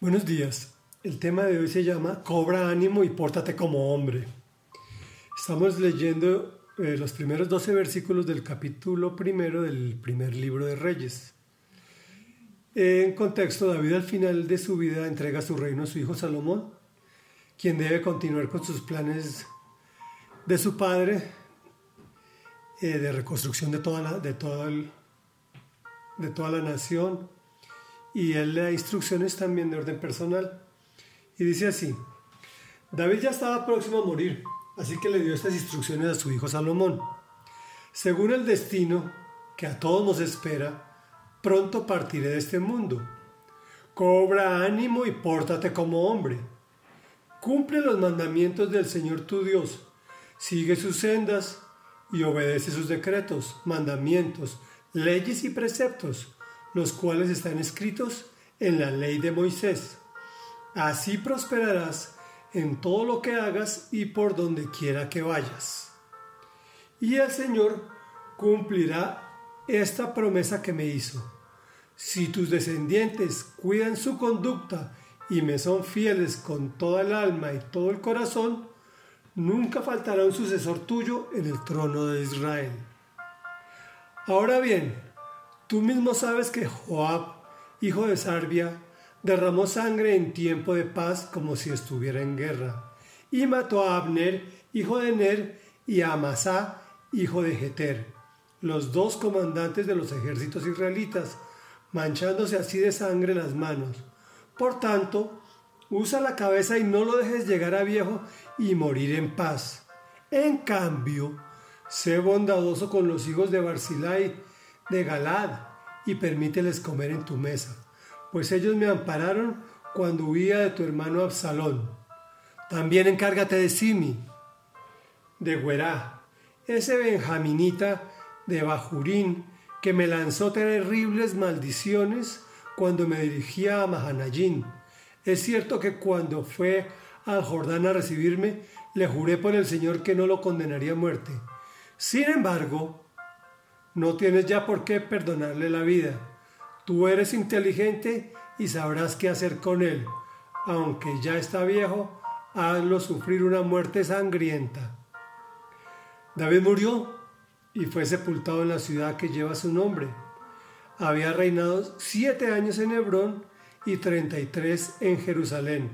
Buenos días. El tema de hoy se llama Cobra ánimo y pórtate como hombre. Estamos leyendo eh, los primeros 12 versículos del capítulo primero del primer libro de Reyes. En contexto, David al final de su vida entrega su reino a su hijo Salomón, quien debe continuar con sus planes de su padre eh, de reconstrucción de toda la, de, de toda la nación y él le da instrucciones también de orden personal. Y dice así, David ya estaba próximo a morir, así que le dio estas instrucciones a su hijo Salomón. Según el destino que a todos nos espera, pronto partiré de este mundo. Cobra ánimo y pórtate como hombre. Cumple los mandamientos del Señor tu Dios. Sigue sus sendas y obedece sus decretos, mandamientos, leyes y preceptos los cuales están escritos en la ley de Moisés. Así prosperarás en todo lo que hagas y por donde quiera que vayas. Y el Señor cumplirá esta promesa que me hizo. Si tus descendientes cuidan su conducta y me son fieles con toda el alma y todo el corazón, nunca faltará un sucesor tuyo en el trono de Israel. Ahora bien, Tú mismo sabes que Joab, hijo de Sarbia, derramó sangre en tiempo de paz como si estuviera en guerra, y mató a Abner, hijo de Ner, y a Amasá, hijo de Jeter, los dos comandantes de los ejércitos israelitas, manchándose así de sangre las manos. Por tanto, usa la cabeza y no lo dejes llegar a viejo y morir en paz. En cambio, sé bondadoso con los hijos de Barzilai, de Galad y permíteles comer en tu mesa, pues ellos me ampararon cuando huía de tu hermano Absalón. También encárgate de Simi, de Guerá, ese benjaminita de Bajurín que me lanzó terribles maldiciones cuando me dirigía a Mahanayín. Es cierto que cuando fue al Jordán a recibirme, le juré por el Señor que no lo condenaría a muerte. Sin embargo, no tienes ya por qué perdonarle la vida. Tú eres inteligente y sabrás qué hacer con él. Aunque ya está viejo, hazlo sufrir una muerte sangrienta. David murió y fue sepultado en la ciudad que lleva su nombre. Había reinado siete años en Hebrón y treinta y tres en Jerusalén.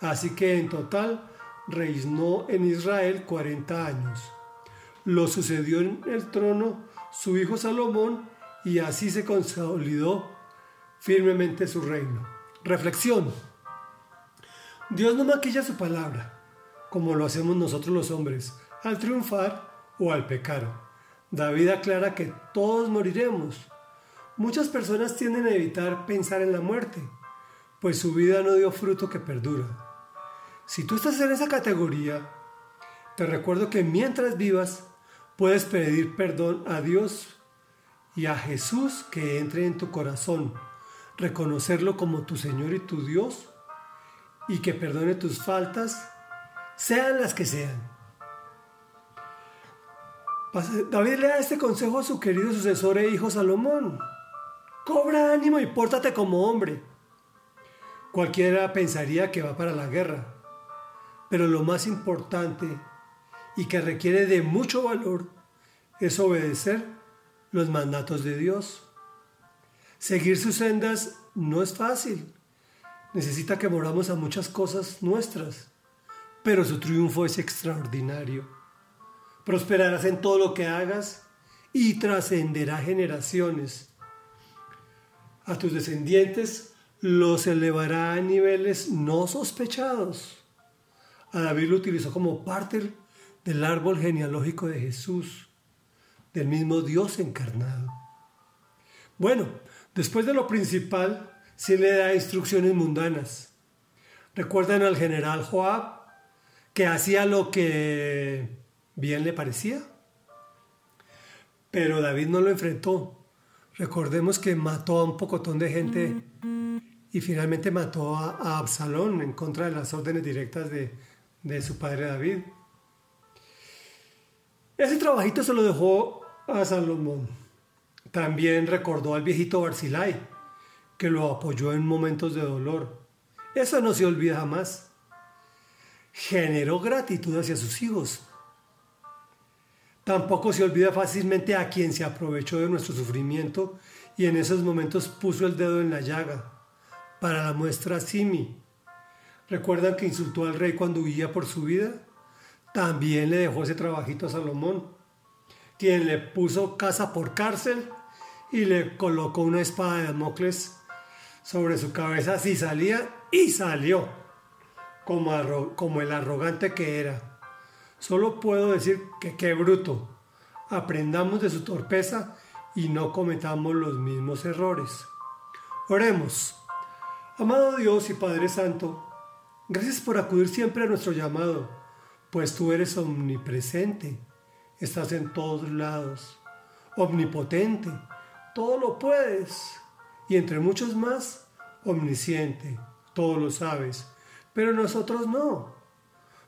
Así que en total reinó en Israel cuarenta años. Lo sucedió en el trono su hijo Salomón y así se consolidó firmemente su reino. Reflexión. Dios no maquilla su palabra, como lo hacemos nosotros los hombres, al triunfar o al pecar. David aclara que todos moriremos. Muchas personas tienden a evitar pensar en la muerte, pues su vida no dio fruto que perdura. Si tú estás en esa categoría, te recuerdo que mientras vivas, Puedes pedir perdón a Dios y a Jesús que entre en tu corazón, reconocerlo como tu Señor y tu Dios y que perdone tus faltas, sean las que sean. David le da este consejo a su querido sucesor e hijo Salomón. Cobra ánimo y pórtate como hombre. Cualquiera pensaría que va para la guerra, pero lo más importante y que requiere de mucho valor es obedecer los mandatos de Dios. Seguir sus sendas no es fácil. Necesita que moramos a muchas cosas nuestras, pero su triunfo es extraordinario. Prosperarás en todo lo que hagas y trascenderá generaciones. A tus descendientes los elevará a niveles no sospechados. A David lo utilizó como parte del árbol genealógico de Jesús, del mismo Dios encarnado. Bueno, después de lo principal, se le da instrucciones mundanas. ¿Recuerdan al general Joab que hacía lo que bien le parecía? Pero David no lo enfrentó. Recordemos que mató a un pocotón de gente y finalmente mató a, Absalón en contra de las órdenes directas de, de su padre David. Ese trabajito se lo dejó a Salomón. También recordó al viejito Barzilai, que lo apoyó en momentos de dolor. Eso no se olvida jamás. Generó gratitud hacia sus hijos. Tampoco se olvida fácilmente a quien se aprovechó de nuestro sufrimiento y en esos momentos puso el dedo en la llaga. Para la muestra Simi. ¿Recuerdan que insultó al rey cuando huía por su vida? También le dejó ese trabajito a Salomón, quien le puso casa por cárcel y le colocó una espada de Damocles sobre su cabeza si salía y salió, como, como el arrogante que era. Solo puedo decir que qué bruto. Aprendamos de su torpeza y no cometamos los mismos errores. Oremos. Amado Dios y Padre Santo, gracias por acudir siempre a nuestro llamado, pues tú eres omnipresente, estás en todos lados, omnipotente, todo lo puedes, y entre muchos más, omnisciente, todo lo sabes, pero nosotros no.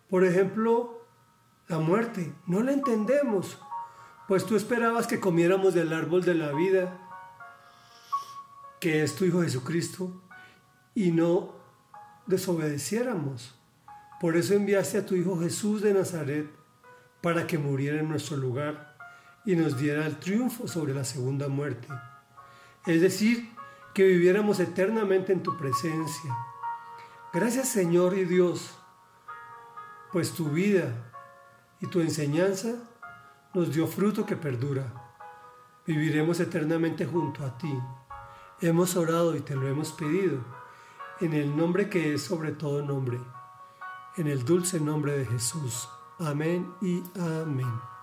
Por ejemplo, la muerte, no la entendemos, pues tú esperabas que comiéramos del árbol de la vida, que es tu Hijo Jesucristo, y no desobedeciéramos. Por eso enviaste a tu Hijo Jesús de Nazaret para que muriera en nuestro lugar y nos diera el triunfo sobre la segunda muerte. Es decir, que viviéramos eternamente en tu presencia. Gracias Señor y Dios, pues tu vida y tu enseñanza nos dio fruto que perdura. Viviremos eternamente junto a ti. Hemos orado y te lo hemos pedido, en el nombre que es sobre todo nombre, en el dulce nombre de Jesús. Amén y amén.